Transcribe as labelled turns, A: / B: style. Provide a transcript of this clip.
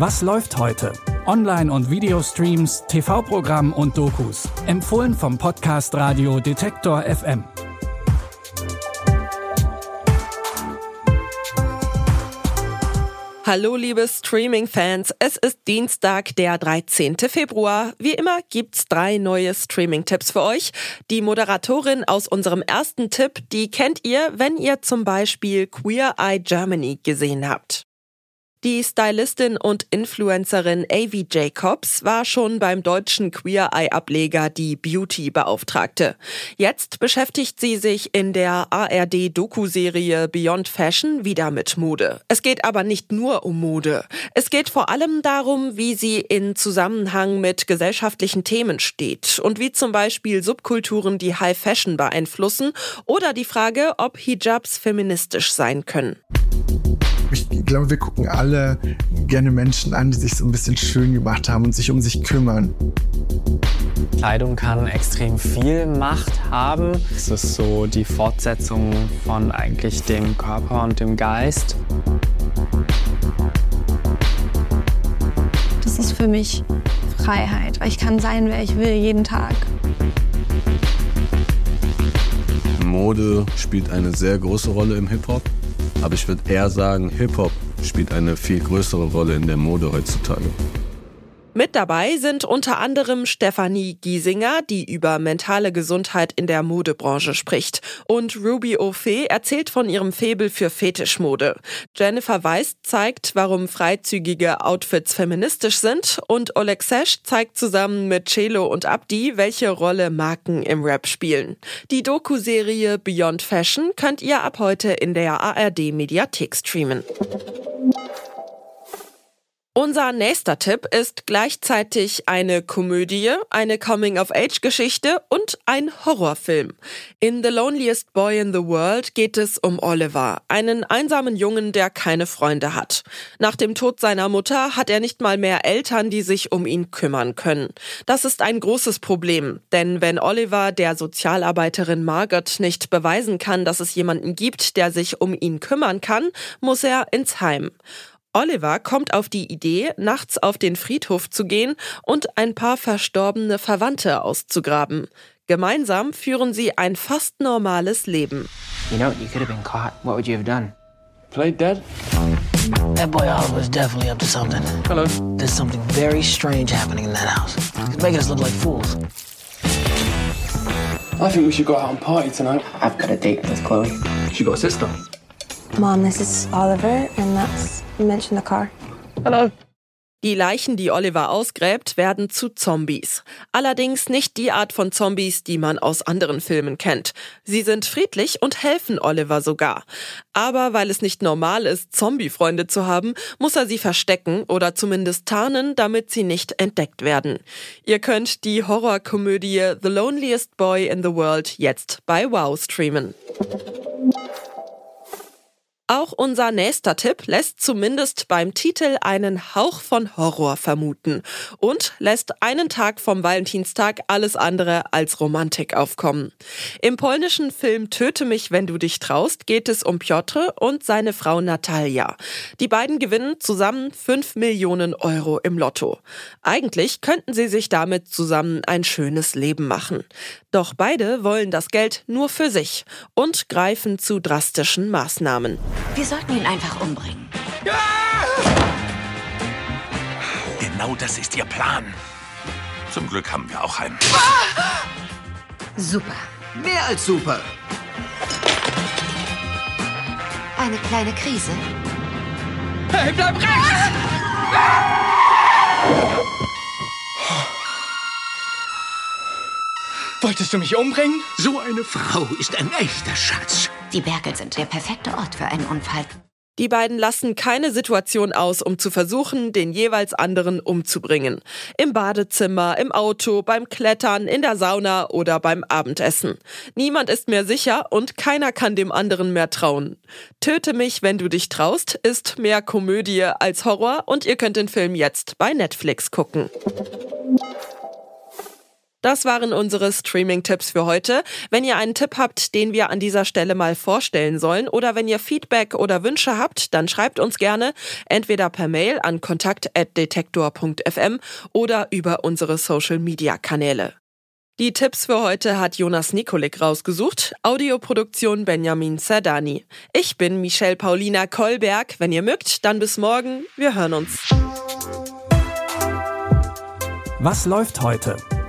A: Was läuft heute? Online- und Videostreams, TV-Programm und Dokus. Empfohlen vom Podcast Radio Detektor FM.
B: Hallo liebe Streaming-Fans, es ist Dienstag, der 13. Februar. Wie immer gibt's drei neue Streaming-Tipps für euch. Die Moderatorin aus unserem ersten Tipp, die kennt ihr, wenn ihr zum Beispiel Queer Eye Germany gesehen habt. Die Stylistin und Influencerin Avi Jacobs war schon beim deutschen Queer Eye Ableger die Beauty Beauftragte. Jetzt beschäftigt sie sich in der ARD Doku-Serie Beyond Fashion wieder mit Mode. Es geht aber nicht nur um Mode. Es geht vor allem darum, wie sie in Zusammenhang mit gesellschaftlichen Themen steht und wie zum Beispiel Subkulturen die High Fashion beeinflussen oder die Frage, ob Hijabs feministisch sein können.
C: Ich glaube, wir gucken alle gerne Menschen an, die sich so ein bisschen schön gemacht haben und sich um sich kümmern.
D: Kleidung kann extrem viel Macht haben. Es ist so die Fortsetzung von eigentlich dem Körper und dem Geist.
E: Das ist für mich Freiheit, weil ich kann sein, wer ich will, jeden Tag.
F: Mode spielt eine sehr große Rolle im Hip-Hop. Aber ich würde eher sagen, Hip-Hop spielt eine viel größere Rolle in der Mode heutzutage.
B: Mit dabei sind unter anderem Stefanie Giesinger, die über mentale Gesundheit in der Modebranche spricht. Und Ruby O'Fee erzählt von ihrem Febel für Fetischmode. Jennifer Weiss zeigt, warum freizügige Outfits feministisch sind. Und Oleg Sesh zeigt zusammen mit Celo und Abdi, welche Rolle Marken im Rap spielen. Die Doku-Serie Beyond Fashion könnt ihr ab heute in der ARD Mediathek streamen. Unser nächster Tipp ist gleichzeitig eine Komödie, eine Coming-of-Age-Geschichte und ein Horrorfilm. In The Loneliest Boy in the World geht es um Oliver, einen einsamen Jungen, der keine Freunde hat. Nach dem Tod seiner Mutter hat er nicht mal mehr Eltern, die sich um ihn kümmern können. Das ist ein großes Problem, denn wenn Oliver der Sozialarbeiterin Margot nicht beweisen kann, dass es jemanden gibt, der sich um ihn kümmern kann, muss er ins Heim. Oliver kommt auf die Idee, nachts auf den Friedhof zu gehen und ein paar verstorbene Verwandte auszugraben. Gemeinsam führen sie ein fast normales Leben.
G: You know, you could have been caught. What would you have done?
H: Played dead?
G: That boy Oliver's definitely up to something.
H: Hello.
G: There's something very strange happening in that house. It's making us look like fools.
H: I think we should go out and party tonight.
G: I've got a date with Chloe.
H: She got a sister.
E: Mom, this is Oliver, and that's mention the car.
H: Hello.
B: Die Leichen, die Oliver ausgräbt, werden zu Zombies. Allerdings nicht die Art von Zombies, die man aus anderen Filmen kennt. Sie sind friedlich und helfen Oliver sogar. Aber weil es nicht normal ist, Zombie-Freunde zu haben, muss er sie verstecken oder zumindest tarnen, damit sie nicht entdeckt werden. Ihr könnt die Horrorkomödie The Loneliest Boy in the World jetzt bei Wow streamen. Auch unser nächster Tipp lässt zumindest beim Titel einen Hauch von Horror vermuten und lässt einen Tag vom Valentinstag alles andere als Romantik aufkommen. Im polnischen Film Töte mich, wenn du dich traust geht es um Piotr und seine Frau Natalia. Die beiden gewinnen zusammen 5 Millionen Euro im Lotto. Eigentlich könnten sie sich damit zusammen ein schönes Leben machen. Doch beide wollen das Geld nur für sich und greifen zu drastischen Maßnahmen.
I: Wir sollten ihn einfach umbringen.
J: Genau das ist Ihr Plan. Zum Glück haben wir auch einen.
I: Super.
J: Mehr als super.
I: Eine kleine Krise.
H: Hey, bleib rechts! Wolltest du mich umbringen?
J: So eine Frau ist ein echter Schatz.
I: Die Berge sind der perfekte Ort für einen Unfall.
B: Die beiden lassen keine Situation aus, um zu versuchen, den jeweils anderen umzubringen. Im Badezimmer, im Auto, beim Klettern, in der Sauna oder beim Abendessen. Niemand ist mehr sicher und keiner kann dem anderen mehr trauen. Töte mich, wenn du dich traust, ist mehr Komödie als Horror und ihr könnt den Film jetzt bei Netflix gucken. Das waren unsere Streaming-Tipps für heute. Wenn ihr einen Tipp habt, den wir an dieser Stelle mal vorstellen sollen oder wenn ihr Feedback oder Wünsche habt, dann schreibt uns gerne entweder per Mail an kontakt.detektor.fm oder über unsere Social-Media-Kanäle. Die Tipps für heute hat Jonas Nikolik rausgesucht. Audioproduktion Benjamin Zerdani. Ich bin Michelle Paulina Kolberg. Wenn ihr mögt, dann bis morgen. Wir hören uns.
A: Was läuft heute?